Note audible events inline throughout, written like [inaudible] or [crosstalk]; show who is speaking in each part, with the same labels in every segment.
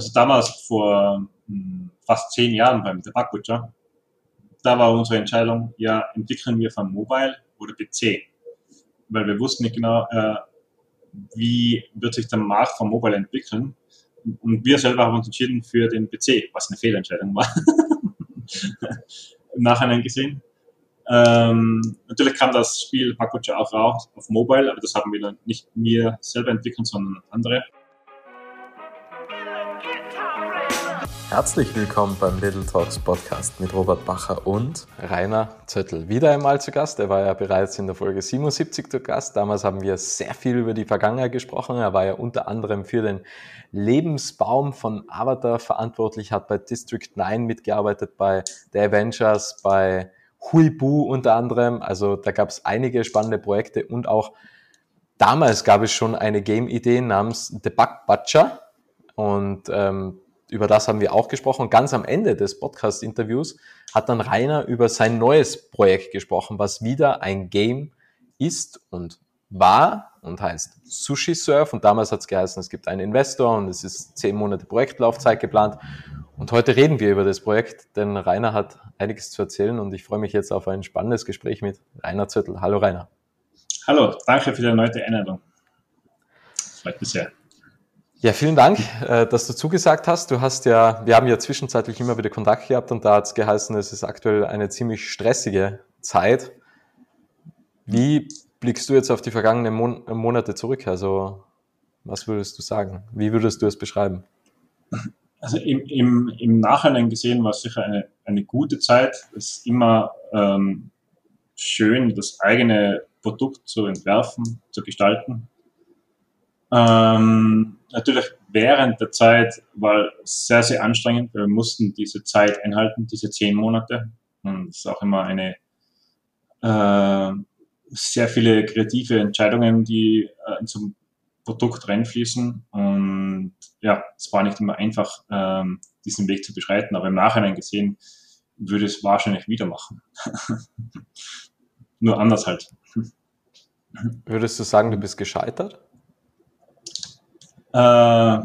Speaker 1: also damals vor hm, fast zehn Jahren beim The Bug da war unsere Entscheidung, ja, entwickeln wir von Mobile oder PC? Weil wir wussten nicht genau, äh, wie wird sich der Markt von Mobile entwickeln. Und wir selber haben uns entschieden für den PC, was eine Fehlentscheidung war. [laughs] Im Nachhinein gesehen. Ähm, natürlich kam das Spiel Pakucha auch raus auf Mobile, aber das haben wir dann nicht wir selber entwickelt, sondern andere.
Speaker 2: Herzlich willkommen beim Little Talks Podcast mit Robert Bacher und Rainer Zöttl. Wieder einmal zu Gast. Er war ja bereits in der Folge 77 zu Gast. Damals haben wir sehr viel über die Vergangenheit gesprochen. Er war ja unter anderem für den Lebensbaum von Avatar verantwortlich, hat bei District 9 mitgearbeitet, bei The Avengers, bei Huibu unter anderem. Also da gab es einige spannende Projekte und auch damals gab es schon eine Game-Idee namens The Bug Butcher. Und ähm, über das haben wir auch gesprochen. Und ganz am Ende des Podcast-Interviews hat dann Rainer über sein neues Projekt gesprochen, was wieder ein Game ist und war und heißt Sushi Surf. Und damals hat es geheißen, es gibt einen Investor und es ist zehn Monate Projektlaufzeit geplant. Und heute reden wir über das Projekt, denn Rainer hat einiges zu erzählen und ich freue mich jetzt auf ein spannendes Gespräch mit Rainer Zürtel. Hallo Rainer.
Speaker 1: Hallo, danke für die erneute Einladung. Freut mich sehr.
Speaker 2: Ja, vielen Dank, äh, dass du zugesagt hast. Du hast ja, wir haben ja zwischenzeitlich immer wieder Kontakt gehabt und da hat es geheißen, es ist aktuell eine ziemlich stressige Zeit. Wie blickst du jetzt auf die vergangenen Mon Monate zurück? Also, was würdest du sagen? Wie würdest du es beschreiben?
Speaker 1: Also im, im, im Nachhinein gesehen war es sicher eine, eine gute Zeit. Es ist immer ähm, schön, das eigene Produkt zu entwerfen, zu gestalten. Ähm, natürlich während der Zeit war es sehr, sehr anstrengend. Wir mussten diese Zeit einhalten, diese zehn Monate. Und es ist auch immer eine äh, sehr viele kreative Entscheidungen, die äh, zum Produkt reinfließen. Und ja, es war nicht immer einfach, ähm, diesen Weg zu beschreiten, aber im Nachhinein gesehen würde es wahrscheinlich wieder machen. [laughs] Nur anders halt.
Speaker 2: Würdest du sagen, du bist gescheitert?
Speaker 1: Äh,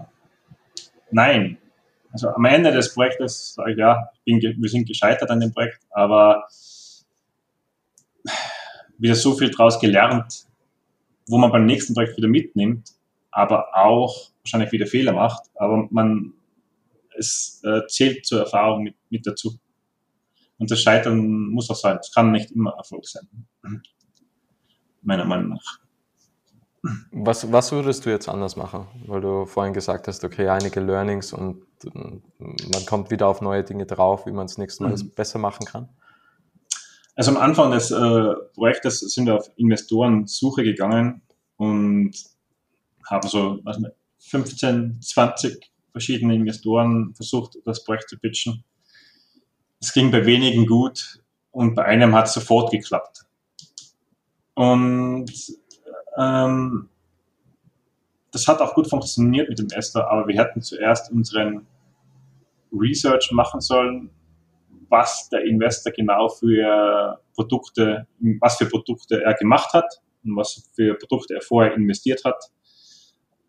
Speaker 1: nein. Also am Ende des Projektes sage ich, ja, bin, wir sind gescheitert an dem Projekt, aber wieder so viel draus gelernt, wo man beim nächsten Projekt wieder mitnimmt, aber auch wahrscheinlich wieder Fehler macht, aber man, es äh, zählt zur Erfahrung mit, mit dazu. Und das Scheitern muss auch sein. Es kann nicht immer Erfolg sein. Meiner Meinung nach.
Speaker 2: Was, was würdest du jetzt anders machen? Weil du vorhin gesagt hast, okay, einige Learnings und man kommt wieder auf neue Dinge drauf, wie man es nächstes Mal mhm. besser machen kann.
Speaker 1: Also am Anfang des äh, Projektes sind wir auf Investorensuche gegangen und haben so was nicht, 15, 20 verschiedene Investoren versucht, das Projekt zu pitchen. Es ging bei wenigen gut und bei einem hat es sofort geklappt. Und ähm, das hat auch gut funktioniert mit dem Esther, aber wir hätten zuerst unseren Research machen sollen, was der Investor genau für Produkte, was für Produkte er gemacht hat und was für Produkte er vorher investiert hat,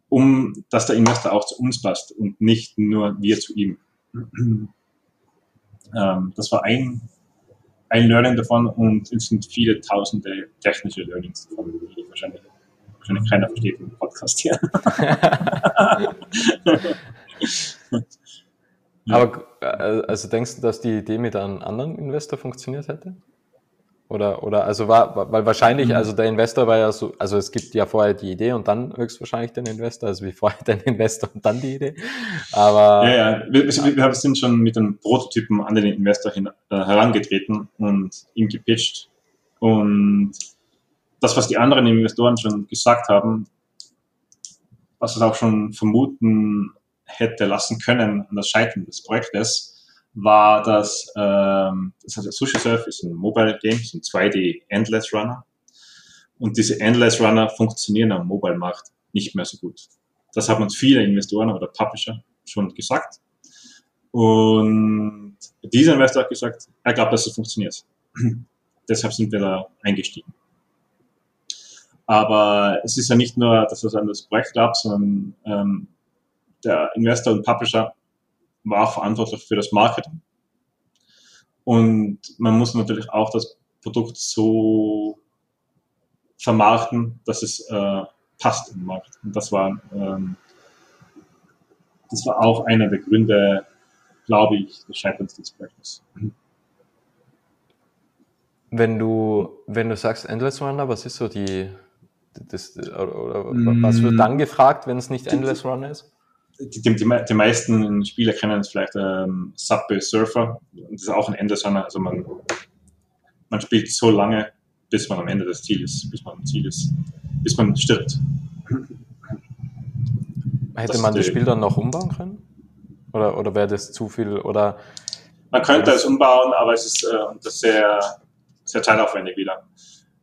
Speaker 1: um dass der Investor auch zu uns passt und nicht nur wir zu ihm. [clears throat] ähm, das war ein, ein Learning davon und es sind viele tausende technische Learnings davon, die ich wahrscheinlich keiner versteht im Podcast hier. [laughs]
Speaker 2: Aber äh, also denkst du, dass die Idee mit einem anderen Investor funktioniert hätte? Oder, oder also war, weil wahrscheinlich, mhm. also der Investor war ja so, also es gibt ja vorher die Idee und dann höchstwahrscheinlich den Investor, also wie vorher [laughs] den Investor und dann die Idee. Aber.
Speaker 1: Ja, ja, wir, wir sind schon mit einem Prototypen an den Investor hin, äh, herangetreten und ihm gepitcht. Und das, was die anderen Investoren schon gesagt haben, was es auch schon vermuten hätte lassen können an das Scheitern des Projektes, war, dass ähm, das heißt, Sushi Surf ist ein Mobile Game, ist ein 2D Endless Runner. Und diese Endless Runner funktionieren am Mobile-Markt nicht mehr so gut. Das haben uns viele Investoren oder Publisher schon gesagt. Und dieser Investor hat gesagt, er glaubt, dass es funktioniert. [clears throat] Deshalb sind wir da eingestiegen. Aber es ist ja nicht nur, dass es an das Projekt gab, sondern ähm, der Investor und Publisher war verantwortlich für das Marketing. Und man muss natürlich auch das Produkt so vermarkten, dass es äh, passt im Markt. Und das war, ähm, das war auch einer der Gründe, glaube ich, des Scheiterns des Projektes.
Speaker 2: Wenn du, wenn du sagst Endless Runner, was ist so die, das, oder, oder was wird dann gefragt, wenn es nicht Endless Runner ist?
Speaker 1: Die, die, die, meisten Spieler kennen es vielleicht ähm, Subway Surfer. Das ist auch ein Endless Runner. Also man, man spielt so lange, bis man am Ende des Ziels, bis man am Ziel ist, bis man stirbt.
Speaker 2: Hätte das man das Spiel dann noch umbauen können? Oder, oder wäre das zu viel? Oder
Speaker 1: man könnte es umbauen, aber es ist äh, das sehr, sehr teilaufwendig wieder.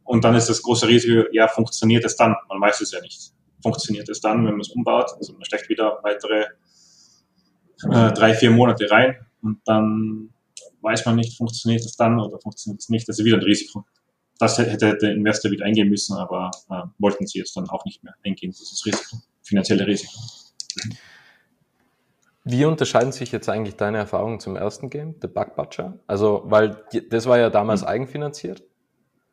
Speaker 1: Und dann ist das große Risiko, ja, funktioniert es dann? Man weiß es ja nicht. Funktioniert es dann, wenn man es umbaut? Also man steckt wieder weitere äh, drei, vier Monate rein und dann weiß man nicht, funktioniert es dann oder funktioniert es nicht. Das ist wieder ein Risiko. Das hätte der Investor wieder eingehen müssen, aber äh, wollten sie jetzt dann auch nicht mehr eingehen, dieses Risiko, finanzielle Risiko.
Speaker 2: Wie unterscheiden sich jetzt eigentlich deine Erfahrungen zum ersten Game, The Bug Butcher? Also, weil das war ja damals mhm. eigenfinanziert.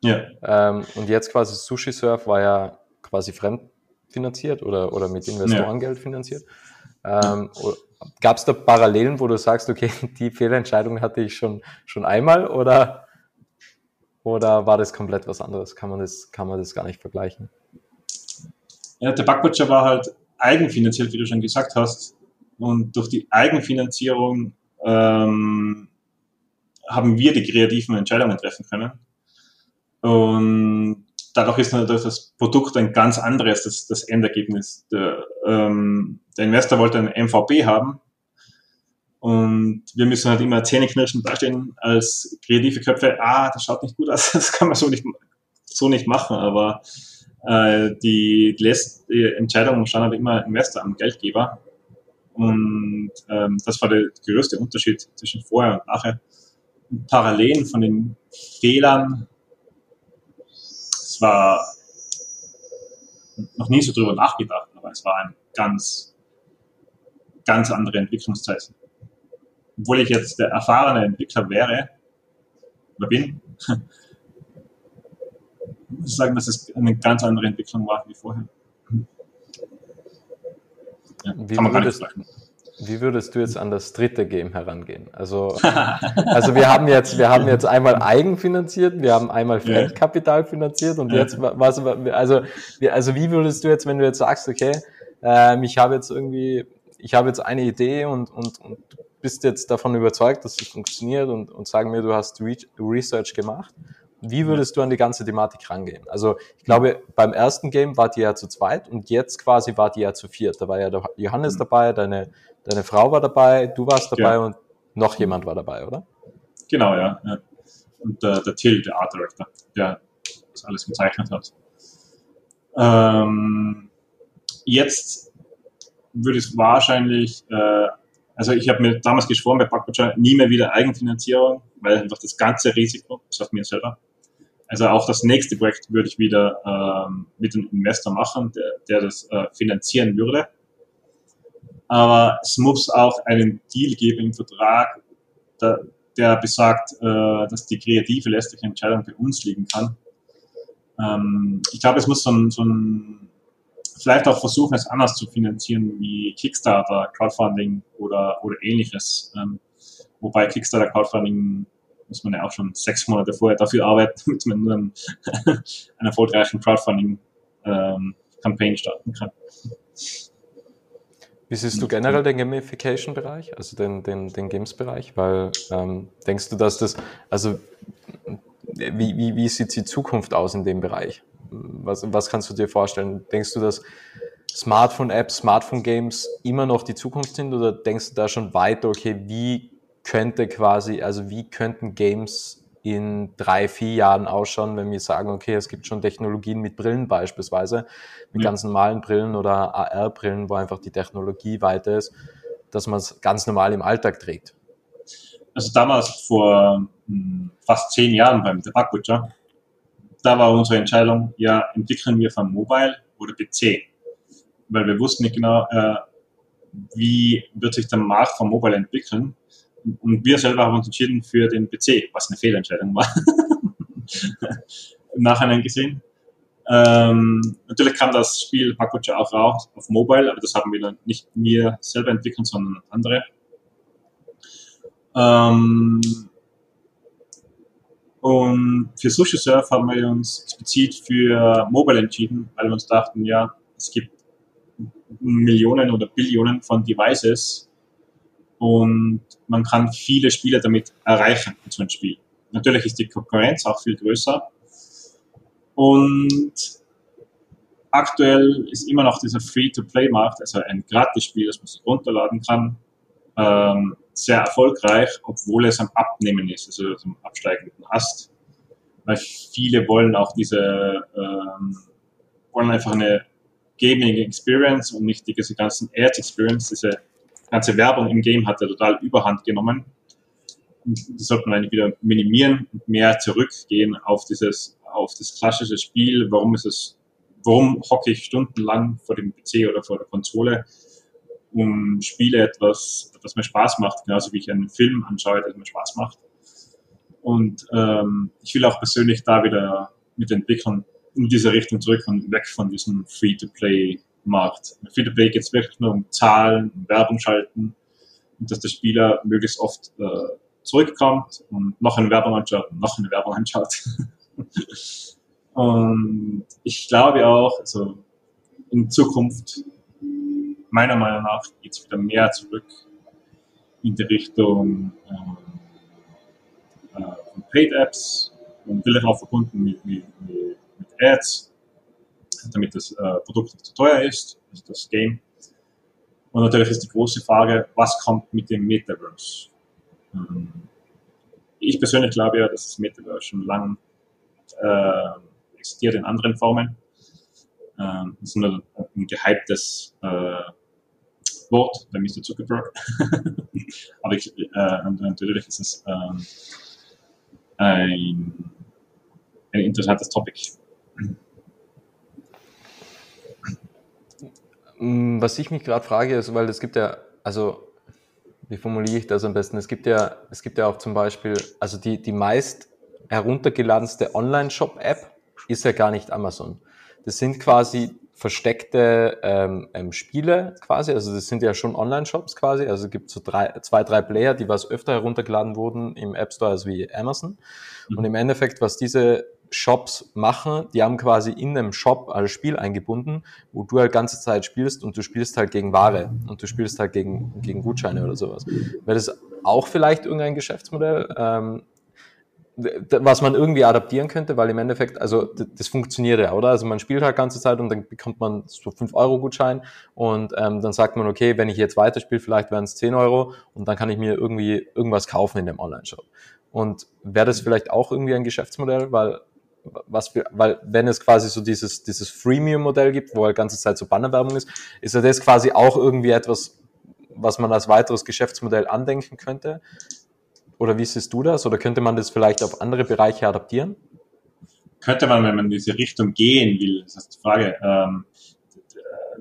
Speaker 1: Ja.
Speaker 2: Ähm, und jetzt quasi Sushi Surf war ja quasi fremdfinanziert oder, oder mit Investorengeld ja. finanziert. Ähm, Gab es da Parallelen, wo du sagst, okay, [laughs] die Fehlentscheidung hatte ich schon, schon einmal oder, oder war das komplett was anderes? Kann man das, kann man das gar nicht vergleichen?
Speaker 1: Ja, der Bug Butcher war halt eigenfinanziert, wie du schon gesagt hast. Und durch die Eigenfinanzierung ähm, haben wir die kreativen Entscheidungen treffen können. Und dadurch ist natürlich das Produkt ein ganz anderes, das, das Endergebnis. Der, ähm, der Investor wollte ein MVP haben. Und wir müssen halt immer zähneknirschend dastehen als kreative Köpfe, ah, das schaut nicht gut aus, [laughs] das kann man so nicht, so nicht machen, aber äh, die, letzte Entscheidung stand halt immer Investor am Geldgeber. Und ähm, das war der größte Unterschied zwischen vorher und nachher. Parallelen von den Fehlern, es war noch nie so drüber nachgedacht, aber es war ein ganz, ganz andere Entwicklungszeit. Obwohl ich jetzt der erfahrene Entwickler wäre, oder bin, [laughs] muss ich sagen, dass es eine ganz andere Entwicklung war wie vorher.
Speaker 2: Ja, wie, würdest, wie würdest du jetzt an das dritte Game herangehen? Also, [laughs] also wir haben jetzt, wir haben jetzt einmal eigenfinanziert, wir haben einmal Fremdkapital finanziert und jetzt was, also, also wie würdest du jetzt, wenn du jetzt sagst, okay, ähm, ich habe jetzt irgendwie, ich habe jetzt eine Idee und, und, und bist jetzt davon überzeugt, dass es funktioniert und, und sagen mir, du hast Research gemacht wie würdest du an die ganze Thematik rangehen? Also ich glaube, beim ersten Game wart ihr ja zu zweit und jetzt quasi wart ihr ja zu viert. Da war ja der Johannes mhm. dabei, deine, deine Frau war dabei, du warst dabei ja. und noch jemand war dabei, oder?
Speaker 1: Genau, ja. ja. Und äh, der Till, der Art Director, der das alles gezeichnet hat. Ähm, jetzt würde es wahrscheinlich, äh, also ich habe mir damals geschworen bei Backbutcher, nie mehr wieder Eigenfinanzierung, weil einfach das ganze Risiko, das auf mir selber, also auch das nächste Projekt würde ich wieder ähm, mit einem Investor machen, der, der das äh, finanzieren würde. Aber es muss auch einen Deal geben im Vertrag, der, der besagt, äh, dass die kreative letztliche Entscheidung bei uns liegen kann. Ähm, ich glaube, es muss so ein, so ein, vielleicht auch versuchen, es anders zu finanzieren wie Kickstarter, Crowdfunding oder, oder ähnliches. Ähm, wobei Kickstarter, Crowdfunding muss man ja auch schon sechs Monate vorher dafür arbeiten, [laughs] damit man nur einen, [laughs] erfolgreichen Crowdfunding-Campaign ähm, starten kann.
Speaker 2: Wie siehst du generell den Gamification-Bereich, also den, den, den Games-Bereich? Weil ähm, denkst du, dass das, also wie, wie, wie sieht die Zukunft aus in dem Bereich? Was, was kannst du dir vorstellen? Denkst du, dass Smartphone-Apps, Smartphone-Games immer noch die Zukunft sind oder denkst du da schon weiter, okay, wie könnte quasi, also wie könnten Games in drei, vier Jahren ausschauen, wenn wir sagen, okay, es gibt schon Technologien mit Brillen beispielsweise, mit ja. ganz normalen Brillen oder AR-Brillen, wo einfach die Technologie weiter ist, dass man es ganz normal im Alltag trägt.
Speaker 1: Also damals vor hm, fast zehn Jahren beim The Bug Butcher, da war unsere Entscheidung, ja, entwickeln wir von Mobile oder PC? Weil wir wussten nicht genau, äh, wie wird sich der Markt vom Mobile entwickeln. Und wir selber haben uns entschieden für den PC, was eine Fehlentscheidung war. Im Nachhinein gesehen. Ähm, natürlich kam das Spiel Makucha auch raus auf Mobile, aber das haben wir dann nicht wir selber entwickelt, sondern andere. Ähm, und für Sushi Surf haben wir uns explizit für Mobile entschieden, weil wir uns dachten, ja, es gibt Millionen oder Billionen von Devices und man kann viele Spiele damit erreichen in so einem Spiel. Natürlich ist die Konkurrenz auch viel größer und aktuell ist immer noch dieser Free-to-Play-Markt, also ein Gratis-Spiel, das man sich runterladen kann, ähm, sehr erfolgreich, obwohl es am Abnehmen ist, also am absteigenden Ast. Weil viele wollen auch diese, ähm, wollen einfach eine Gaming Experience und nicht diese ganzen Ads Experience, diese ganze Werbung im Game hat ja total überhand genommen. Und die sollte man eigentlich wieder minimieren und mehr zurückgehen auf dieses, auf das klassische Spiel. Warum ist es, warum hocke ich stundenlang vor dem PC oder vor der Konsole? um Spiele etwas, was mir Spaß macht, genauso wie ich einen Film anschaue, der mir Spaß macht. Und ähm, ich will auch persönlich da wieder mit Entwicklern in diese Richtung zurück und weg von diesem Free-to-Play-Markt. Free-to-Play geht es wirklich nur um Zahlen, um Werbung schalten und dass der Spieler möglichst oft äh, zurückkommt und noch eine Werbung anschaut und noch eine Werbung anschaut. [laughs] und ich glaube auch, also in Zukunft meiner Meinung nach geht es wieder mehr zurück in die Richtung ähm, äh, von Paid Apps und vielleicht auch verbunden mit, mit, mit Ads, damit das äh, Produkt nicht zu teuer ist, also das Game. Und natürlich ist die große Frage, was kommt mit dem Metaverse? Ähm, ich persönlich glaube ja, dass das Metaverse schon lange äh, existiert in anderen Formen. Ähm, das ist nur ein gehyptes äh, Wort bei Mr. Zuckerberg. Aber ich, äh, natürlich ist es ähm, ein, ein interessantes Topic.
Speaker 2: Was ich mich gerade frage, ist, weil es gibt ja, also wie formuliere ich das am besten? Es gibt ja, es gibt ja auch zum Beispiel, also die, die meist heruntergeladenste Online-Shop-App ist ja gar nicht Amazon. Das sind quasi versteckte ähm, ähm, Spiele quasi, also das sind ja schon Online-Shops quasi, also es gibt so drei, zwei, drei Player, die was öfter heruntergeladen wurden im App Store als wie Amazon. Mhm. Und im Endeffekt, was diese Shops machen, die haben quasi in einem Shop ein Spiel eingebunden, wo du halt ganze Zeit spielst und du spielst halt gegen Ware und du spielst halt gegen, gegen Gutscheine oder sowas. Wäre das auch vielleicht irgendein Geschäftsmodell, ähm, was man irgendwie adaptieren könnte, weil im Endeffekt, also das funktioniert ja, oder? Also man spielt halt ganze Zeit und dann bekommt man so 5-Euro-Gutschein und ähm, dann sagt man, okay, wenn ich jetzt weiterspiele, vielleicht wären es 10 Euro und dann kann ich mir irgendwie irgendwas kaufen in dem Online-Shop. Und wäre das vielleicht auch irgendwie ein Geschäftsmodell, weil was für, weil wenn es quasi so dieses, dieses Freemium-Modell gibt, wo halt ganze Zeit so Bannerwerbung ist, ist ja das quasi auch irgendwie etwas, was man als weiteres Geschäftsmodell andenken könnte. Oder wie siehst du das? Oder könnte man das vielleicht auf andere Bereiche adaptieren?
Speaker 1: Könnte man, wenn man in diese Richtung gehen will, das ist die Frage. Ähm,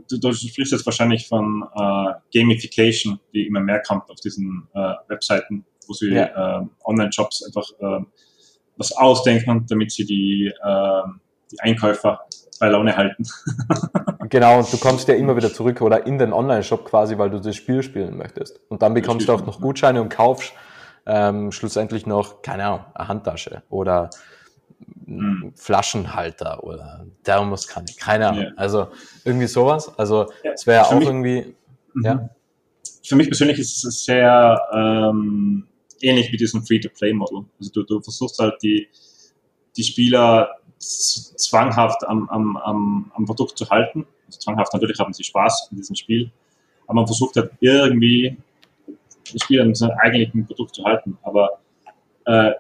Speaker 1: du, du sprichst jetzt wahrscheinlich von äh, Gamification, die immer mehr kommt auf diesen äh, Webseiten, wo sie ja. äh, Online-Shops einfach äh, was ausdenken, damit sie die, äh, die Einkäufer bei Laune halten. [laughs]
Speaker 2: genau, und du kommst ja immer wieder zurück oder in den Online-Shop quasi, weil du das Spiel spielen möchtest. Und dann bekommst du auch noch Gutscheine und kaufst ähm, schlussendlich noch, keine Ahnung, eine Handtasche oder hm. Flaschenhalter oder Thermoskanne, keine Ahnung. Ja. Also irgendwie sowas. Also es wäre auch mich, irgendwie,
Speaker 1: mhm. ja. Für mich persönlich ist es sehr ähm, ähnlich mit diesem Free-to-Play-Model. Also du, du versuchst halt die, die Spieler zwanghaft am, am, am, am Produkt zu halten. Also zwanghaft natürlich haben sie Spaß in diesem Spiel, aber man versucht halt irgendwie das Spiel an seinem eigentlichen Produkt zu halten. Aber äh,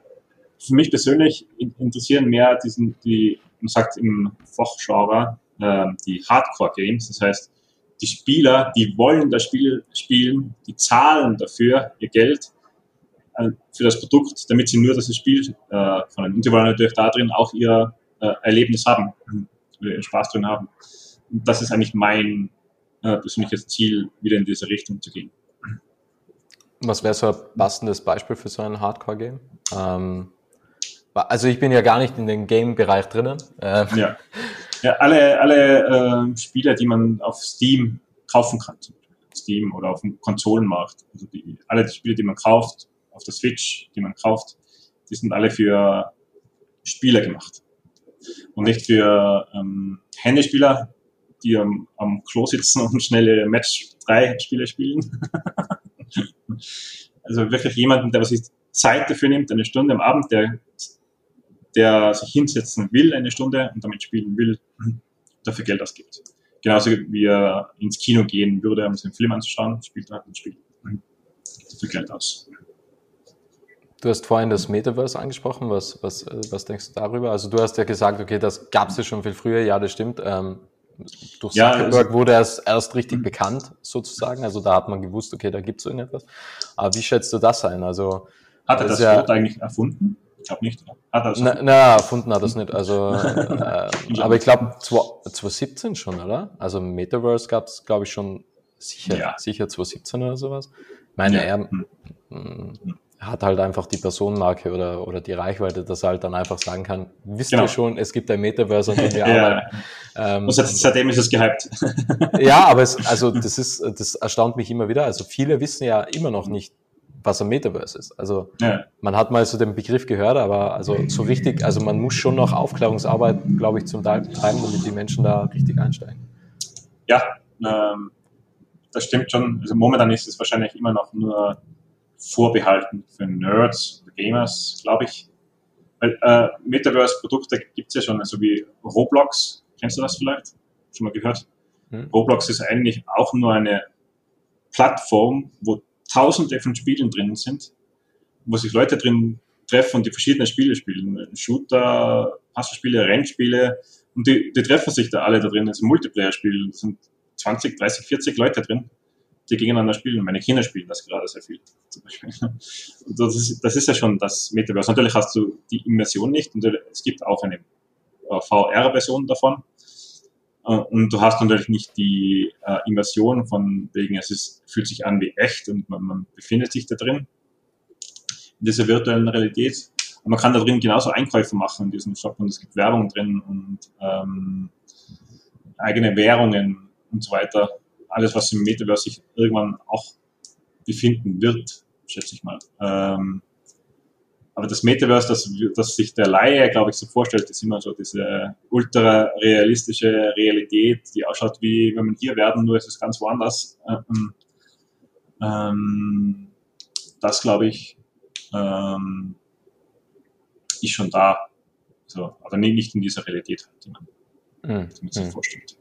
Speaker 1: für mich persönlich interessieren mehr diesen, die, man sagt im Fachgenre, äh, die Hardcore-Games. Das heißt, die Spieler, die wollen das Spiel spielen, die zahlen dafür ihr Geld äh, für das Produkt, damit sie nur das Spiel äh, können. Und sie wollen natürlich da drin auch ihr äh, Erlebnis haben, ihren Spaß drin haben. Und das ist eigentlich mein äh, persönliches Ziel, wieder in diese Richtung zu gehen.
Speaker 2: Was wäre so ein passendes Beispiel für so ein Hardcore-Game? Ähm, also ich bin ja gar nicht in den Game-Bereich drinnen.
Speaker 1: Ähm. Ja. ja, alle, alle äh, Spiele, die man auf Steam kaufen kann, Steam oder auf dem Konsolenmarkt, also die, alle die Spiele, die man kauft, auf der Switch, die man kauft, die sind alle für Spieler gemacht und nicht für ähm, Handyspieler, die am, am Klo sitzen und schnelle Match 3 Spiele spielen. [laughs] also wirklich jemanden, der sich Zeit dafür nimmt, eine Stunde am Abend, der, der sich hinsetzen will, eine Stunde und damit spielen will, dafür Geld ausgibt. Genauso wie er ins Kino gehen würde, um sich einen Film anzuschauen, spielt er ein Spiel. Dafür Geld aus.
Speaker 2: Du hast vorhin das Metaverse angesprochen. Was, was, was denkst du darüber? Also du hast ja gesagt, okay, das gab es ja schon viel früher. Ja, das stimmt. Ähm, durch ja, Zuckerberg also, wurde es erst richtig bekannt, sozusagen. Also da hat man gewusst, okay, da gibt es so etwas. Aber wie schätzt du das ein? Also,
Speaker 1: hat er das, das ja, Wort eigentlich erfunden? Ich glaube nicht.
Speaker 2: Hat er na, na, erfunden hat er es nicht. Also, [laughs] äh, aber ich glaube 2017 schon, oder? Also Metaverse gab es, glaube ich, schon sicher, ja. sicher 2017 oder sowas. Meine ja. er hm. Hat halt einfach die Personenmarke oder, oder die Reichweite, dass er halt dann einfach sagen kann, wisst genau. ihr schon, es gibt ein Metaverse, an dem wir [laughs] ja. arbeiten.
Speaker 1: Ähm, und seitdem ist es gehypt. [laughs]
Speaker 2: ja, aber es, also das ist, das erstaunt mich immer wieder. Also viele wissen ja immer noch nicht, was ein Metaverse ist. Also ja. man hat mal so den Begriff gehört, aber also so richtig, also man muss schon noch Aufklärungsarbeit, glaube ich, zum Teil betreiben, damit die Menschen da richtig einsteigen.
Speaker 1: Ja, ähm, das stimmt schon. Also momentan ist es wahrscheinlich immer noch nur vorbehalten für Nerds, Gamers, glaube ich. Weil äh, Metaverse-Produkte gibt es ja schon, also wie Roblox. Kennst du das vielleicht? Schon mal gehört? Hm. Roblox ist eigentlich auch nur eine Plattform, wo tausende von Spielen drin sind, wo sich Leute drin treffen und die verschiedenen Spiele spielen. Shooter, Puzzlespiele, Rennspiele und die, die treffen sich da alle da drin. Das ist ein Multiplayer-Spiel. Da sind 20, 30, 40 Leute drin die gegeneinander spielen. Meine Kinder spielen das gerade sehr viel. Zum Beispiel. Das, ist, das ist ja schon das Metaverse. Natürlich hast du die Immersion nicht und es gibt auch eine äh, VR-Version davon. Äh, und du hast natürlich nicht die äh, Immersion von wegen, es ist, fühlt sich an wie echt und man, man befindet sich da drin in dieser virtuellen Realität. Und man kann da drin genauso Einkäufe machen in diesem Shop und es gibt Werbung drin und ähm, eigene Währungen und so weiter alles, was im Metaverse sich irgendwann auch befinden wird, schätze ich mal. Ähm, aber das Metaverse, das, das sich der Laie, glaube ich, so vorstellt, ist immer so diese ultra realistische Realität, die ausschaut wie, wenn man hier werden, nur ist es ganz woanders. Ähm, ähm, das, glaube ich, ähm, ist schon da. So, aber nicht in dieser Realität, die man, die man sich mhm. vorstellt.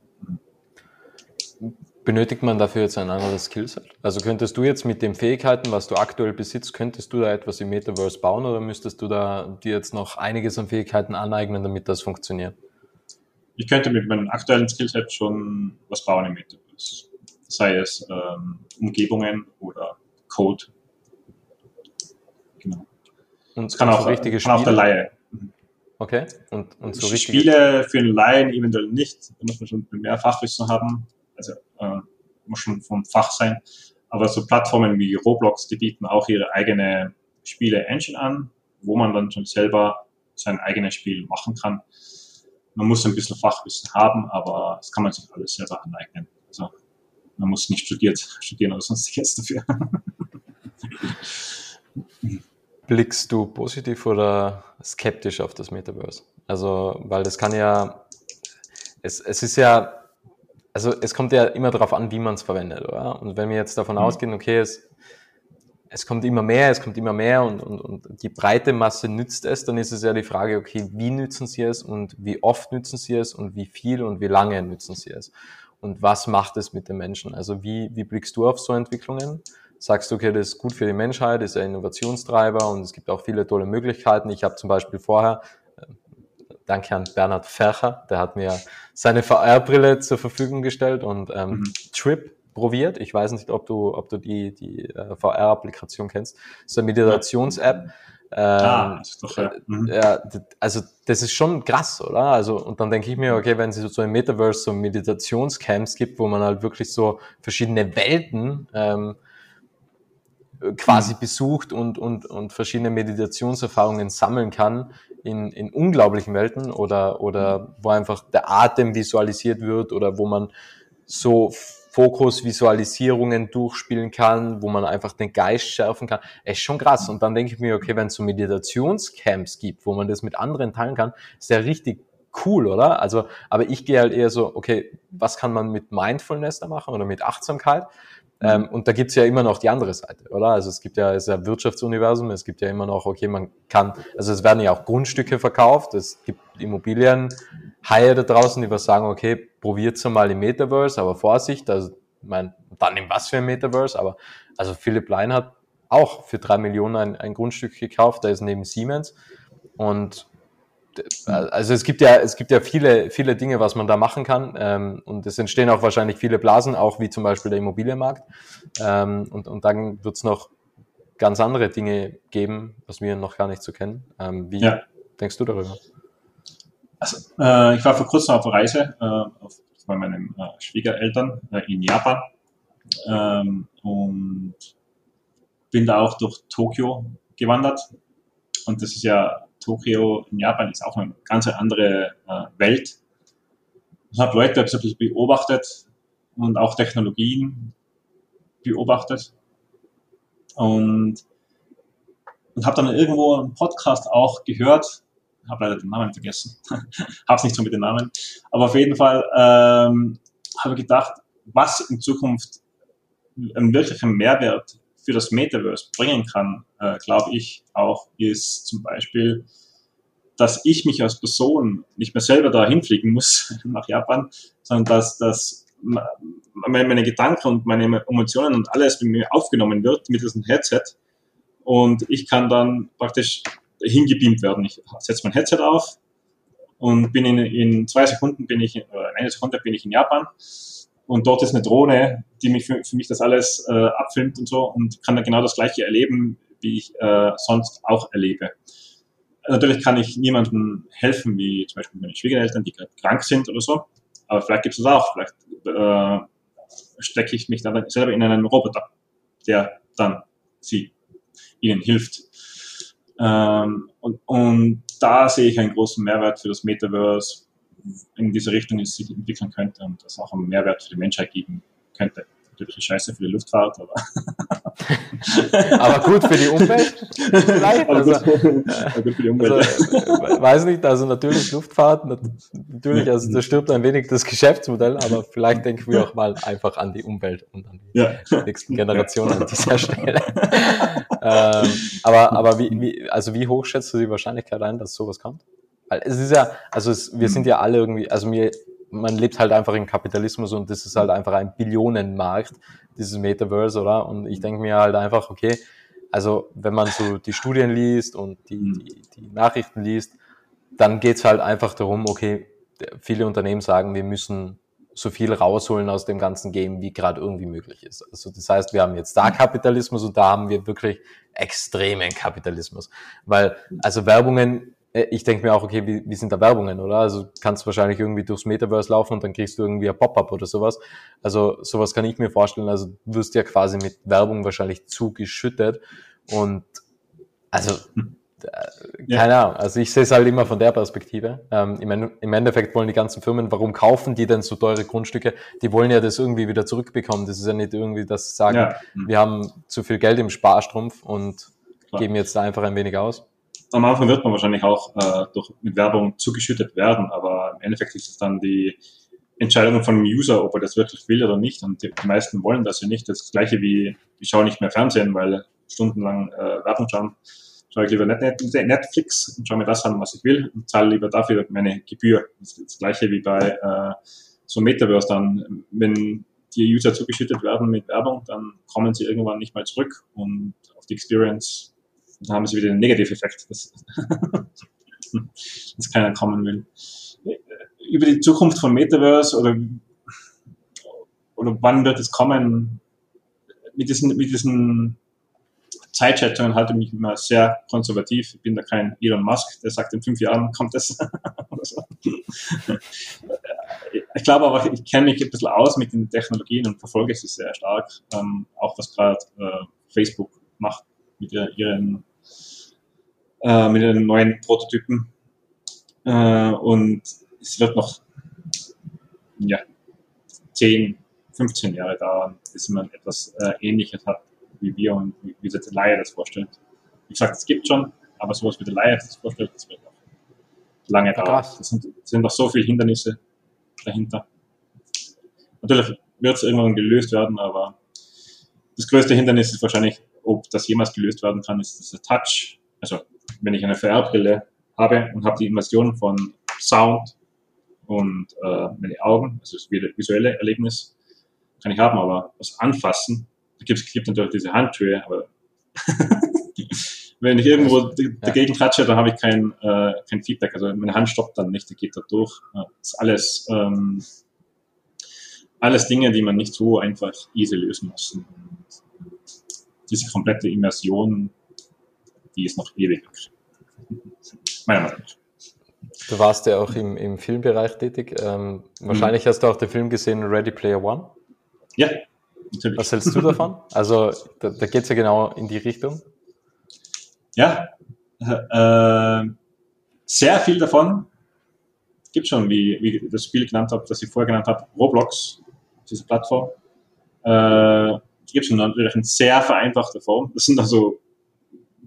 Speaker 2: Benötigt man dafür jetzt ein anderes Skillset? Also könntest du jetzt mit den Fähigkeiten, was du aktuell besitzt, könntest du da etwas im Metaverse bauen oder müsstest du da dir jetzt noch einiges an Fähigkeiten aneignen, damit das funktioniert?
Speaker 1: Ich könnte mit meinem aktuellen Skillset schon was bauen im Metaverse. Sei es ähm, Umgebungen oder Code.
Speaker 2: Genau. Und das kann, auch, richtige
Speaker 1: kann auch der Laie.
Speaker 2: Okay. Und,
Speaker 1: und so Spiele für einen Laien eventuell nicht. Da muss man schon mehr Fachwissen haben äh, muss schon vom Fach sein. Aber so Plattformen wie Roblox, die bieten auch ihre eigene Spiele-Engine an, wo man dann schon selber sein eigenes Spiel machen kann. Man muss ein bisschen Fachwissen haben, aber das kann man sich alles selber aneignen. Also man muss nicht studiert, [laughs] studieren oder sonstiges dafür. [laughs]
Speaker 2: Blickst du positiv oder skeptisch auf das Metaverse? Also, weil das kann ja, es, es ist ja also es kommt ja immer darauf an, wie man es verwendet, oder? Und wenn wir jetzt davon mhm. ausgehen, okay, es, es kommt immer mehr, es kommt immer mehr und, und, und die breite Masse nützt es, dann ist es ja die Frage, okay, wie nützen sie es und wie oft nützen sie es und wie viel und wie lange nützen sie es? Und was macht es mit den Menschen? Also wie, wie blickst du auf so Entwicklungen? Sagst du, okay, das ist gut für die Menschheit, ist ein Innovationstreiber und es gibt auch viele tolle Möglichkeiten. Ich habe zum Beispiel vorher danke an Bernhard Fercher, der hat mir seine VR-Brille zur Verfügung gestellt und ähm, mhm. Trip probiert. Ich weiß nicht, ob du, ob du die, die äh, VR-Applikation kennst. Das ist eine Meditations-App. Ähm, ah, ist doch, ja. Mhm. ja. Also das ist schon krass, oder? Also und dann denke ich mir, okay, wenn es so im Metaverse so Meditationscamps gibt, wo man halt wirklich so verschiedene Welten ähm, quasi mhm. besucht und, und, und verschiedene Meditationserfahrungen sammeln kann in, in unglaublichen Welten oder, oder wo einfach der Atem visualisiert wird oder wo man so Fokusvisualisierungen durchspielen kann, wo man einfach den Geist schärfen kann. Es ist schon krass. Und dann denke ich mir, okay, wenn es so Meditationscamps gibt, wo man das mit anderen teilen kann, ist ja richtig cool, oder? Also, aber ich gehe halt eher so, okay, was kann man mit Mindfulness da machen oder mit Achtsamkeit? Ähm, und da gibt's ja immer noch die andere Seite, oder? Also es gibt ja, es ist ja Wirtschaftsuniversum, es gibt ja immer noch, okay, man kann, also es werden ja auch Grundstücke verkauft, es gibt Immobilienhaie da draußen, die was sagen, okay, probiert's mal im Metaverse, aber Vorsicht, also mein, dann in was für ein Metaverse, aber also Philipp Lein hat auch für drei Millionen ein, ein Grundstück gekauft, da ist neben Siemens und also es gibt ja, es gibt ja viele, viele Dinge, was man da machen kann. Ähm, und es entstehen auch wahrscheinlich viele Blasen, auch wie zum Beispiel der Immobilienmarkt. Ähm, und, und dann wird es noch ganz andere Dinge geben, was wir noch gar nicht so kennen. Ähm, wie ja. denkst du darüber?
Speaker 1: Also, äh, ich war vor kurzem auf Reise äh, auf, bei meinen äh, Schwiegereltern äh, in Japan ähm, und bin da auch durch Tokio gewandert. Und das ist ja Tokio in Japan ist auch eine ganz andere äh, Welt. Ich habe Leute beobachtet und auch Technologien beobachtet. Und, und habe dann irgendwo einen Podcast auch gehört, habe leider den Namen vergessen, [laughs] habe es nicht so mit den Namen, aber auf jeden Fall ähm, habe ich gedacht, was in Zukunft einen wirklichen Mehrwert für das Metaverse bringen kann, äh, glaube ich auch, ist zum Beispiel, dass ich mich als Person nicht mehr selber da hinfliegen muss [laughs] nach Japan, sondern dass, dass meine Gedanken und meine Emotionen und alles mit mir aufgenommen wird mit diesem Headset und ich kann dann praktisch hingebeamt werden. Ich setze mein Headset auf und bin in, in zwei Sekunden bin ich, oder eine Sekunde bin ich in Japan und dort ist eine Drohne, die mich für, für mich das alles äh, abfilmt und so und kann dann genau das gleiche erleben, wie ich äh, sonst auch erlebe. Natürlich kann ich niemandem helfen, wie zum Beispiel meine Schwiegereltern, die gerade krank sind oder so. Aber vielleicht gibt es das auch. Vielleicht äh, stecke ich mich dann selber in einen Roboter, der dann sie ihnen hilft. Ähm, und, und da sehe ich einen großen Mehrwert für das Metaverse, in diese Richtung es sich entwickeln könnte und das auch einen Mehrwert für die Menschheit geben könnte. Natürlich scheiße für die Luftfahrt, aber. [laughs]
Speaker 2: aber gut für die Umwelt? Vielleicht. Also, gut, gut für die Umwelt. Also, weiß nicht, also natürlich Luftfahrt, natürlich, also da stirbt ein wenig das Geschäftsmodell, aber vielleicht denken wir auch mal einfach an die Umwelt und an die ja. nächsten Generationen an dieser Stelle. ähm, aber aber wie, wie, also wie hoch schätzt du die Wahrscheinlichkeit ein, dass sowas kommt? Weil es ist ja, also es, wir sind ja alle irgendwie, also mir, man lebt halt einfach im Kapitalismus und das ist halt einfach ein Billionenmarkt, dieses Metaverse, oder? Und ich denke mir halt einfach, okay, also wenn man so die Studien liest und die, mhm. die, die Nachrichten liest, dann geht's halt einfach darum, okay, viele Unternehmen sagen, wir müssen so viel rausholen aus dem ganzen Game, wie gerade irgendwie möglich ist. Also das heißt, wir haben jetzt da Kapitalismus und da haben wir wirklich extremen Kapitalismus. Weil, also Werbungen ich denke mir auch, okay, wie, wie sind da Werbungen, oder? Also kannst wahrscheinlich irgendwie durchs Metaverse laufen und dann kriegst du irgendwie ein Pop-up oder sowas. Also sowas kann ich mir vorstellen. Also du wirst ja quasi mit Werbung wahrscheinlich zugeschüttet und also äh, keine ja. Ahnung, also ich sehe es halt immer von der Perspektive. Ähm, im, Im Endeffekt wollen die ganzen Firmen, warum kaufen die denn so teure Grundstücke? Die wollen ja das irgendwie wieder zurückbekommen. Das ist ja nicht irgendwie, dass sie sagen, ja. wir haben zu viel Geld im Sparstrumpf und Klar. geben jetzt da einfach ein wenig aus
Speaker 1: am Anfang wird man wahrscheinlich auch äh, durch, mit Werbung zugeschüttet werden, aber im Endeffekt ist es dann die Entscheidung von dem User, ob er das wirklich will oder nicht. Und die, meisten wollen das ja nicht. Das gleiche wie, ich schaue nicht mehr Fernsehen, weil stundenlang äh, Werbung schauen. Schaue ich lieber Netflix und schaue mir das an, was ich will und zahle lieber dafür meine Gebühr. Das ist das gleiche wie bei äh, so Metaverse dann. Wenn die User zugeschüttet werden mit Werbung, dann kommen sie irgendwann nicht mehr zurück und auf die Experience dann haben sie wieder den Negativeffekt, dass, [laughs] dass keiner kommen will. Über die Zukunft von Metaverse oder, oder wann wird es kommen, mit diesen, mit diesen Zeitschätzungen halte ich mich immer sehr konservativ. Ich bin da kein Elon Musk, der sagt, in fünf Jahren kommt das. [laughs] ich glaube aber, ich kenne mich ein bisschen aus mit den Technologien und verfolge sie sehr stark. Ähm, auch was gerade äh, Facebook macht mit ihren, äh, mit ihren neuen Prototypen. Äh, und es wird noch ja, 10, 15 Jahre dauern, bis man etwas äh, Ähnliches hat wie wir und wie, wie sich der Laie das vorstellt. Wie gesagt, es gibt schon, aber sowas wie der Laie das vorstellt, das wird noch lange dauern. Es sind, sind noch so viele Hindernisse dahinter. Natürlich wird es irgendwann gelöst werden, aber das größte Hindernis ist wahrscheinlich, ob das jemals gelöst werden kann, ist das Touch. Also wenn ich eine VR-Brille habe und habe die Immersion von Sound und äh, meine Augen, also das visuelle Erlebnis, kann ich haben, aber das Anfassen gibt es natürlich diese Handtüre, aber [laughs] wenn ich irgendwo dagegen klatsche, dann habe ich kein, äh, kein Feedback. Also meine Hand stoppt dann nicht, die geht da durch. Das ist alles, ähm, alles Dinge, die man nicht so einfach easy lösen muss. Und diese komplette Immersion, die ist noch ewig.
Speaker 2: Meiner Meinung nach. Du warst ja auch im, im Filmbereich tätig. Ähm, wahrscheinlich mhm. hast du auch den Film gesehen, Ready Player One.
Speaker 1: Ja,
Speaker 2: natürlich. Was hältst du davon? Also da, da geht es ja genau in die Richtung.
Speaker 1: Ja, äh, sehr viel davon gibt schon, wie, wie ich das Spiel genannt habe, das ich vorher genannt habe, Roblox, diese Plattform. Äh, gibt natürlich in sehr vereinfachter Form. Das sind also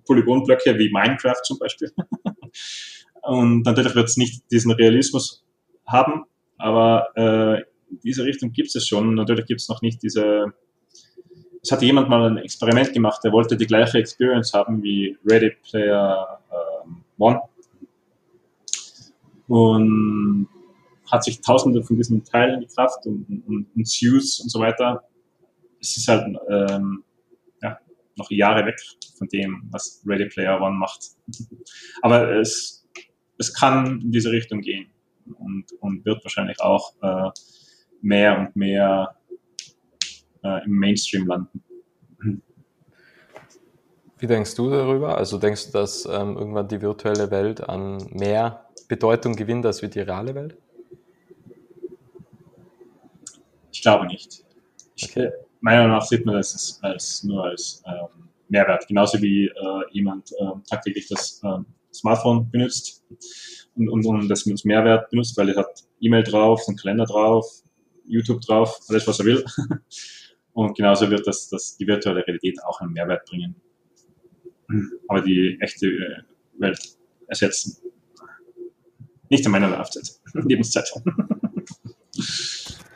Speaker 1: Polygonblöcke wie Minecraft zum Beispiel. [laughs] Und natürlich wird es nicht diesen Realismus haben, aber äh, in diese Richtung gibt es schon. Natürlich gibt es noch nicht diese. Es hatte jemand mal ein Experiment gemacht, der wollte die gleiche Experience haben wie Ready Player ähm, One. Und hat sich tausende von diesen Teilen gekauft und, und, und Suits und so weiter. Es ist halt ähm, ja, noch Jahre weg von dem, was Ready Player One macht. Aber es, es kann in diese Richtung gehen und, und wird wahrscheinlich auch äh, mehr und mehr äh, im Mainstream landen.
Speaker 2: Wie denkst du darüber? Also denkst du, dass ähm, irgendwann die virtuelle Welt an mehr Bedeutung gewinnt als wie die reale Welt?
Speaker 1: Ich glaube nicht. Ich, okay. Meiner Meinung nach sieht man das als, nur als ähm, Mehrwert. Genauso wie äh, jemand äh, tagtäglich das äh, Smartphone benutzt und, und, und das als Mehrwert benutzt, weil er hat E-Mail drauf, einen Kalender drauf, YouTube drauf, alles was er will. [laughs] Und genauso wird das, das die virtuelle Realität auch einen Mehrwert bringen. Aber die echte äh, Welt ersetzen. Nicht in meiner Laufzeit, [laughs] Lebenszeit.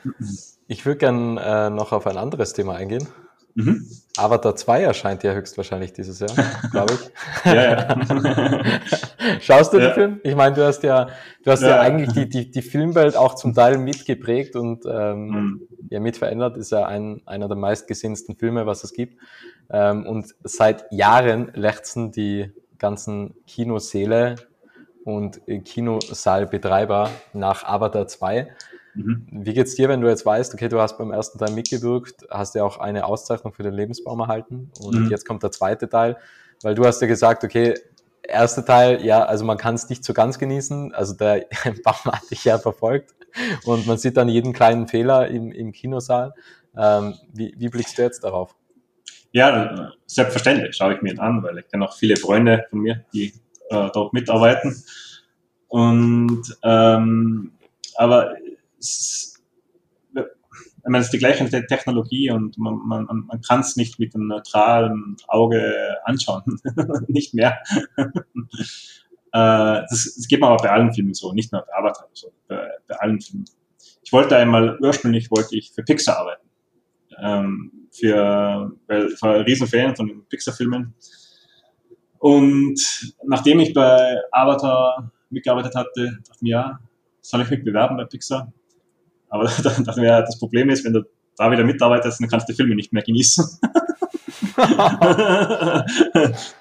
Speaker 1: [laughs]
Speaker 2: Ich würde gern äh, noch auf ein anderes Thema eingehen. Mhm. Avatar 2 erscheint ja höchstwahrscheinlich dieses Jahr, glaube ich. [laughs] ja, ja. [laughs] Schaust du ja. den Film? Ich meine, du hast ja, du hast ja, ja eigentlich die, die, die Filmwelt auch zum Teil mitgeprägt und ähm, mhm. ja mit verändert. Ist ja ein, einer der meistgesehensten Filme, was es gibt. Ähm, und seit Jahren lechzen die ganzen Kinosäle und Kinosaalbetreiber nach Avatar 2. Mhm. Wie geht's dir, wenn du jetzt weißt, okay, du hast beim ersten Teil mitgewirkt, hast ja auch eine Auszeichnung für den Lebensbaum erhalten und mhm. jetzt kommt der zweite Teil, weil du hast ja gesagt, okay, erster Teil, ja, also man kann es nicht so ganz genießen, also der [laughs] Baum hat dich ja verfolgt und man sieht dann jeden kleinen Fehler im, im Kinosaal. Ähm, wie, wie blickst du jetzt darauf?
Speaker 1: Ja, selbstverständlich schaue ich mir ihn an, weil ich kenne auch viele Freunde von mir, die äh, dort mitarbeiten. Und ähm, aber es, ich meine, es ist die gleiche Technologie und man, man, man kann es nicht mit einem neutralen Auge anschauen. [laughs] nicht mehr. [laughs] äh, das, das geht mir aber bei allen Filmen so, nicht nur bei Avatar, so, bei, bei allen Filmen. Ich wollte einmal, ursprünglich wollte ich für Pixar arbeiten. Ähm, für, weil ich war ein Riesenfan von den Pixar-Filmen. Und nachdem ich bei Avatar mitgearbeitet hatte, dachte ich mir, ja, soll ich mich bewerben bei Pixar? Aber [laughs] das, wäre das Problem ist, wenn du da wieder mitarbeitest, dann kannst du die Filme nicht mehr genießen. da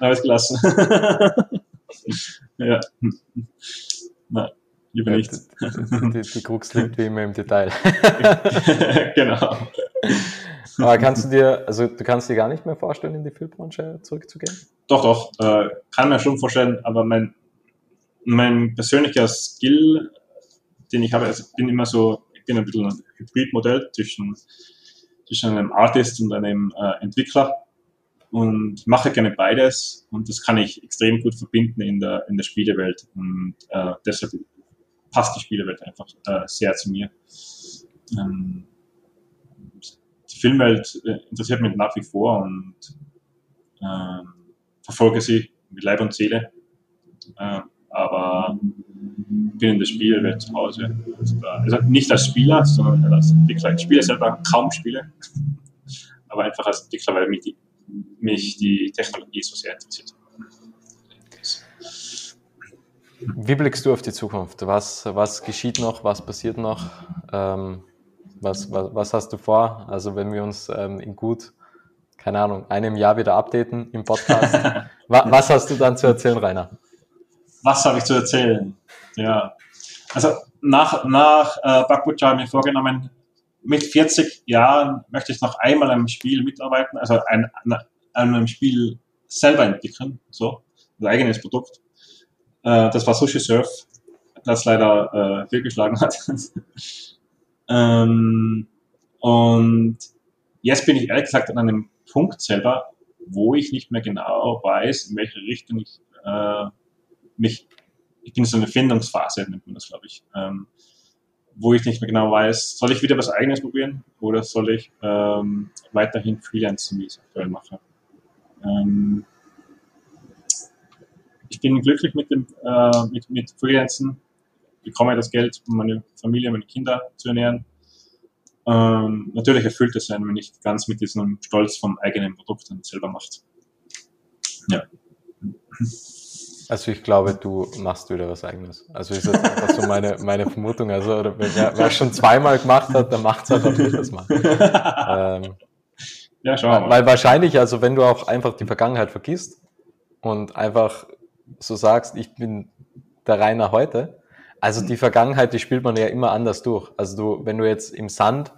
Speaker 1: habe ich gelassen. ja.
Speaker 2: Na, lieber ja, nicht. Die, die, die Krux liegt wie immer im Detail. [laughs]
Speaker 1: genau.
Speaker 2: Aber kannst du dir, also du kannst dir gar nicht mehr vorstellen, in die Filmbranche zurückzugehen?
Speaker 1: Doch, doch, äh, kann mir schon vorstellen, aber mein, mein persönlicher Skill, den ich habe, also ich bin immer so, bin ein bisschen ein Hybridmodell zwischen, zwischen einem Artist und einem äh, Entwickler und mache gerne beides und das kann ich extrem gut verbinden in der, in der Spielewelt und äh, deshalb passt die Spielewelt einfach äh, sehr zu mir. Ähm, die Filmwelt äh, interessiert mich nach wie vor und äh, verfolge sie mit Leib und Seele, äh, aber bin in der Spielewelt zu Hause. Also, nicht als Spieler, sondern als Entwickler. Ich spiele selber kaum Spiele, aber einfach als Entwickler, weil mich die mich die Technologie so sehr interessiert.
Speaker 2: Wie blickst du auf die Zukunft? Was, was geschieht noch? Was passiert noch? Ähm, was, was, was, hast du vor? Also wenn wir uns ähm, in gut, keine Ahnung, einem Jahr wieder updaten im Podcast, [laughs] was hast du dann zu erzählen, Rainer?
Speaker 1: Was habe ich zu erzählen? Ja, also nach, nach äh, Backbutcher habe ich mir vorgenommen, mit 40 Jahren möchte ich noch einmal am Spiel mitarbeiten, also ein, an einem Spiel selber entwickeln, so, ein eigenes Produkt. Äh, das war Sushi Surf, das leider äh, fehlgeschlagen hat. [laughs] ähm, und jetzt bin ich ehrlich gesagt an einem Punkt selber, wo ich nicht mehr genau weiß, in welche Richtung ich äh, mich, ich bin in so eine Findungsphase, nennt man das, glaube ich. Ähm, wo ich nicht mehr genau weiß, soll ich wieder was Eigenes probieren oder soll ich ähm, weiterhin Freelancing, wie ich es aktuell mache. Ähm, ich bin glücklich mit dem äh, mit, mit Freelancen, bekomme das Geld, um meine Familie, meine Kinder zu ernähren. Ähm, natürlich erfüllt es einen, wenn ich ganz mit diesem Stolz vom eigenen Produkt dann selber macht. Ja.
Speaker 2: Also ich glaube, du machst wieder was eigenes. Also ist jetzt einfach so meine, meine Vermutung. Also wer, wer schon zweimal gemacht hat, dann macht es halt auch das Mal. [laughs] ähm, ja, schauen wir mal. Weil wahrscheinlich, also wenn du auch einfach die Vergangenheit vergisst und einfach so sagst, ich bin der Rainer heute, also die Vergangenheit, die spielt man ja immer anders durch. Also du, wenn du jetzt im Sand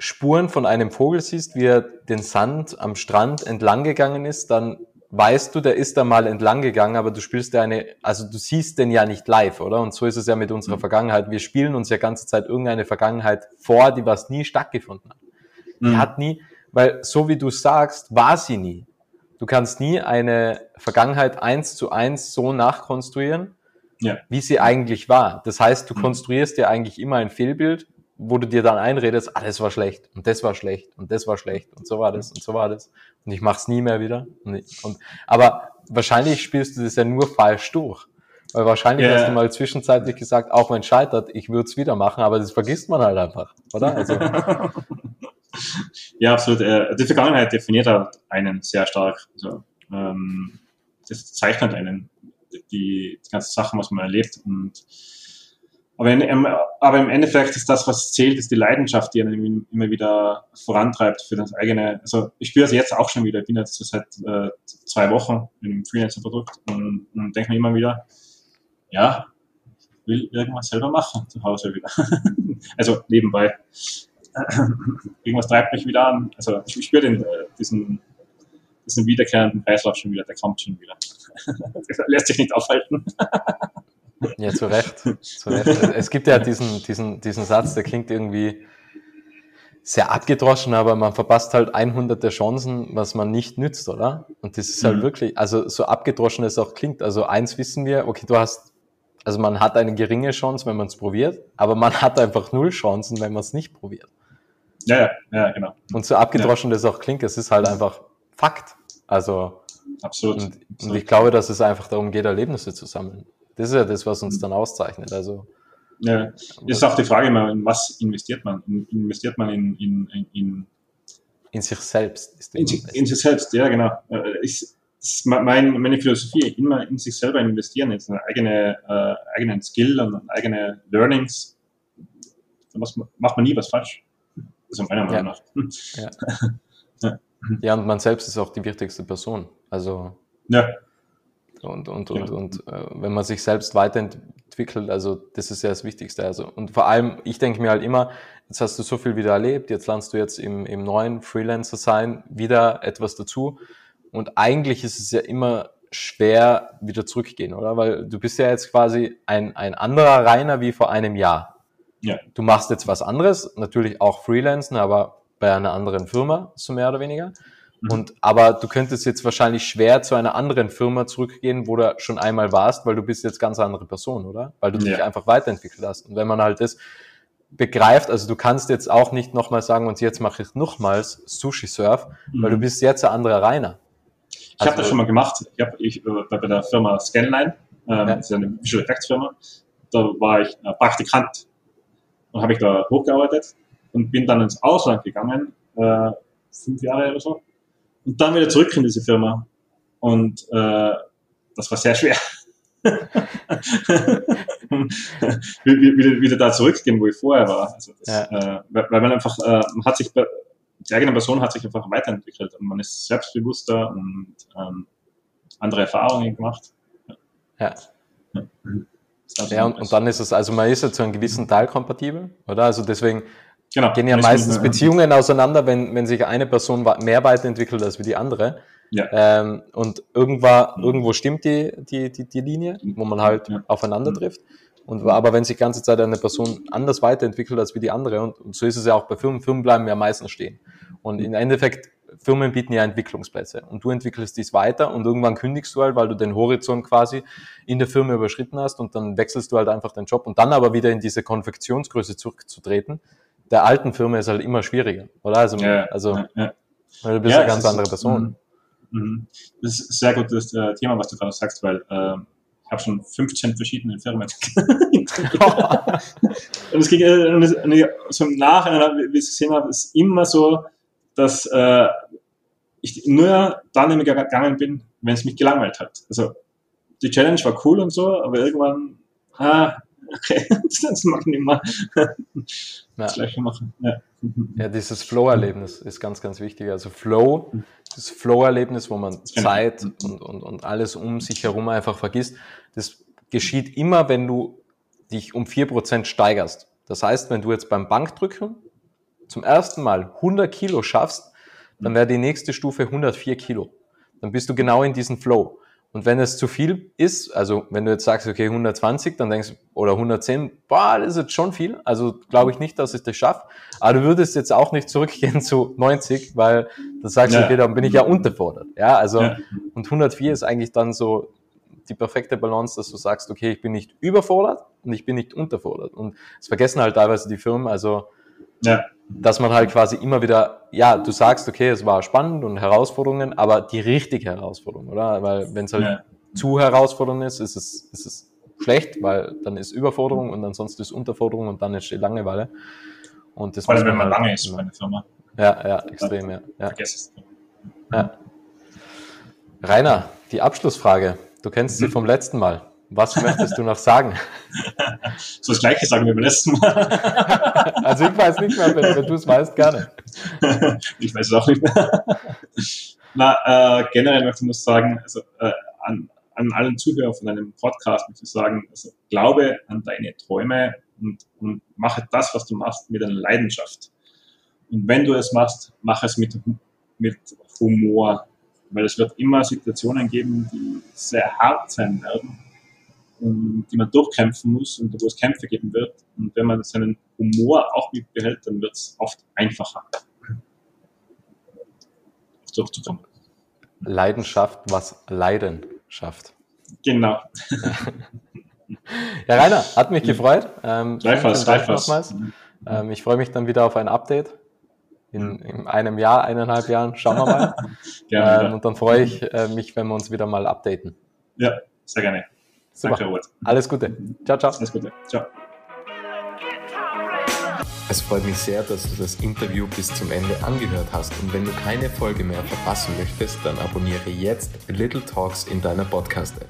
Speaker 2: Spuren von einem Vogel siehst, wie er den Sand am Strand entlang gegangen ist, dann weißt du, der ist da mal entlang gegangen, aber du spielst ja eine, also du siehst den ja nicht live, oder? Und so ist es ja mit unserer mhm. Vergangenheit. Wir spielen uns ja ganze Zeit irgendeine Vergangenheit vor, die was nie stattgefunden hat. Die mhm. hat nie, weil so wie du sagst, war sie nie. Du kannst nie eine Vergangenheit eins zu eins so nachkonstruieren, ja. wie sie eigentlich war. Das heißt, du mhm. konstruierst dir eigentlich immer ein Fehlbild, wo du dir dann einredest, ah, das war schlecht und das war schlecht und das war schlecht und so war das und so war das und ich mach's nie mehr wieder. Und, und aber wahrscheinlich spielst du das ja nur falsch durch. Weil wahrscheinlich yeah. hast du mal zwischenzeitlich gesagt, auch wenn es scheitert, ich würde es wieder machen, aber das vergisst man halt einfach, oder? Also. [laughs]
Speaker 1: ja, absolut. Äh, die Vergangenheit definiert halt einen sehr stark. Also, ähm, das zeichnet einen, die, die ganzen Sachen, was man erlebt und aber, in, aber im Endeffekt ist das, was zählt, ist die Leidenschaft, die einen immer wieder vorantreibt für das eigene. Also ich spüre es jetzt auch schon wieder. Ich bin jetzt seit äh, zwei Wochen im Freelancer-Produkt und, und denke mir immer wieder, ja, ich will irgendwas selber machen zu Hause wieder. [laughs] also nebenbei. [clears throat] irgendwas treibt mich wieder an. Also ich, spüre den, äh, diesen, diesen wiederkehrenden Kreislauf schon wieder, der kommt schon wieder. [laughs] der lässt sich nicht aufhalten. [laughs]
Speaker 2: Ja, zu Recht. zu Recht. Es gibt ja diesen, diesen, diesen Satz, der klingt irgendwie sehr abgedroschen, aber man verpasst halt 100 der Chancen, was man nicht nützt, oder? Und das ist halt mhm. wirklich, also so abgedroschen es auch klingt. Also eins wissen wir, okay, du hast, also man hat eine geringe Chance, wenn man es probiert, aber man hat einfach null Chancen, wenn man es nicht probiert.
Speaker 1: Ja, ja, ja, genau.
Speaker 2: Und so abgedroschen ja. das auch klingt, es ist halt einfach Fakt. Also,
Speaker 1: absolut.
Speaker 2: Und, absolut. und ich glaube, dass es einfach darum geht, Erlebnisse zu sammeln. Das ist ja das, was uns dann auszeichnet. Also,
Speaker 1: ja, ist auch die Frage immer, in was investiert man? Investiert man in, in, in, in,
Speaker 2: sich selbst?
Speaker 1: in, in sich selbst, ja, genau. Ich, mein, meine Philosophie, immer in sich selber investieren, in seine eigene, äh, eigenen Skill und eigene Learnings. Dann macht man nie was falsch. Also meiner Meinung ja. nach. Ja. [laughs]
Speaker 2: ja. ja, und man selbst ist auch die wichtigste Person. Also
Speaker 1: ja.
Speaker 2: Und, und, und, ja. und äh, wenn man sich selbst weiterentwickelt, also das ist ja das Wichtigste. Also, und vor allem, ich denke mir halt immer, jetzt hast du so viel wieder erlebt, jetzt lernst du jetzt im, im neuen Freelancer sein wieder etwas dazu. Und eigentlich ist es ja immer schwer wieder zurückgehen, oder? Weil du bist ja jetzt quasi ein, ein anderer Rainer wie vor einem Jahr. Ja. Du machst jetzt was anderes, natürlich auch Freelancen, aber bei einer anderen Firma, so mehr oder weniger. Mhm. Und, aber du könntest jetzt wahrscheinlich schwer zu einer anderen Firma zurückgehen, wo du schon einmal warst, weil du bist jetzt ganz andere Person, oder? Weil du ja. dich einfach weiterentwickelt hast. Und wenn man halt das begreift, also du kannst jetzt auch nicht nochmal sagen, und jetzt mache ich nochmals Sushi Surf, mhm. weil du mhm. bist jetzt ein anderer Rainer.
Speaker 1: Ich also, habe das schon mal gemacht. Ich habe ich, äh, bei der Firma Scanline, ähm, ja. das ist eine Visual Effects Firma, da war ich äh, Praktikant und habe ich da hochgearbeitet und bin dann ins Ausland gegangen, äh, fünf Jahre oder so, und dann wieder zurück in diese Firma. Und äh, das war sehr schwer. [laughs] wieder, wieder da zurückgehen, wo ich vorher war. Also das, ja. äh, weil, man einfach, äh, man hat sich, die eigene Person hat sich einfach weiterentwickelt und man ist selbstbewusster und ähm, andere Erfahrungen gemacht.
Speaker 2: Ja. Ja, ja und, und, dann ist es, also man ist ja zu einem gewissen Teil kompatibel, oder? Also deswegen genau. gehen ja meistens Beziehungen auseinander, wenn, wenn sich eine Person mehr weiterentwickelt als wie die andere. Ja. Ähm, und irgendwann, irgendwo stimmt die, die, die, die Linie, wo man halt ja. aufeinander trifft. Und, aber wenn sich die ganze Zeit eine Person anders weiterentwickelt als wie die andere, und, und so ist es ja auch bei Firmen, Firmen bleiben ja meistens stehen. Und im Endeffekt, Firmen bieten ja Entwicklungsplätze und du entwickelst dies weiter und irgendwann kündigst du halt, weil du den Horizont quasi in der Firma überschritten hast und dann wechselst du halt einfach den Job und dann aber wieder in diese Konfektionsgröße zurückzutreten, der alten Firma ist halt immer schwieriger, oder? Also, ja, also ja, weil du bist ja, eine ganz andere Person.
Speaker 1: Mhm. mhm. Das ist ein sehr gutes äh, Thema, was du gerade sagst, weil äh, ich habe schon 15 verschiedene Firmen. [laughs] und es ging äh, und so im Nachhinein, wie ich es gesehen habe, ist immer so, dass äh, ich nur dann immer gegangen bin, wenn es mich gelangweilt hat. Also die Challenge war cool und so, aber irgendwann, ah, okay, [laughs] das nicht mehr das.
Speaker 2: Gleiche machen. Ja, ja dieses Flow-Erlebnis ist ganz, ganz wichtig. Also Flow, das Flow-Erlebnis, wo man Zeit und, und, und alles um sich herum einfach vergisst, das geschieht immer, wenn du dich um vier Prozent steigerst. Das heißt, wenn du jetzt beim Bankdrücken zum ersten Mal 100 Kilo schaffst, dann wäre die nächste Stufe 104 Kilo. Dann bist du genau in diesem Flow. Und wenn es zu viel ist, also wenn du jetzt sagst, okay, 120, dann denkst du, oder 110, boah, das ist jetzt schon viel. Also glaube ich nicht, dass ich das schaffe. Aber du würdest jetzt auch nicht zurückgehen [laughs] zu 90, weil da sagst du, okay, dann bin ich ja unterfordert. Ja, also, ja. und 104 ist eigentlich dann so die perfekte Balance, dass du sagst, okay, ich bin nicht überfordert und ich bin nicht unterfordert. Und das vergessen halt teilweise die Firmen, also, ja dass man halt quasi immer wieder, ja, du sagst, okay, es war spannend und Herausforderungen, aber die richtige Herausforderung, oder? Weil wenn es halt ja. zu herausfordernd ist, ist es, ist es schlecht, weil dann ist Überforderung und ansonsten ist Unterforderung und dann entsteht Langeweile. Und das
Speaker 1: Vor allem, wenn man halt, lange ist bei einer Firma.
Speaker 2: Ja, ja, extrem, ja. ja. Vergiss es. Ja. Rainer, die Abschlussfrage. Du kennst sie mhm. vom letzten Mal. Was möchtest du noch sagen? [laughs]
Speaker 1: so das Gleiche sagen wir beim letzten Mal. [laughs]
Speaker 2: also ich weiß nicht mehr, wenn, wenn du es weißt, gerne. [laughs]
Speaker 1: ich weiß es auch nicht mehr. Na, äh, generell möchte ich nur sagen, also äh, an, an allen Zuhörern von deinem Podcast möchte ich sagen, also glaube an deine Träume und, und mache das, was du machst, mit einer Leidenschaft. Und wenn du es machst, mach es mit, mit Humor, weil es wird immer Situationen geben, die sehr hart sein werden die man durchkämpfen muss und wo es Kämpfe geben wird. Und wenn man seinen Humor auch mitbehält, dann wird es oft einfacher
Speaker 2: durchzukommen. Leidenschaft, was Leiden schafft.
Speaker 1: Genau. [laughs]
Speaker 2: ja, Rainer, hat mich gefreut. Ähm, Gleichfalls, gleichfalls. Ähm, ich freue mich dann wieder auf ein Update. In, in, einem Jahr, eineinhalb Jahren, schauen wir mal. [laughs] gerne, ähm, und dann freue ich äh, mich, wenn wir uns wieder mal updaten.
Speaker 1: Ja, sehr gerne.
Speaker 2: Super. Danke, Robert. Alles Gute. Ciao, ciao. Alles Gute. Ciao. Es freut mich sehr, dass du das Interview bis zum Ende angehört hast und wenn du keine Folge mehr verpassen möchtest, dann abonniere jetzt Little Talks in deiner Podcast-App.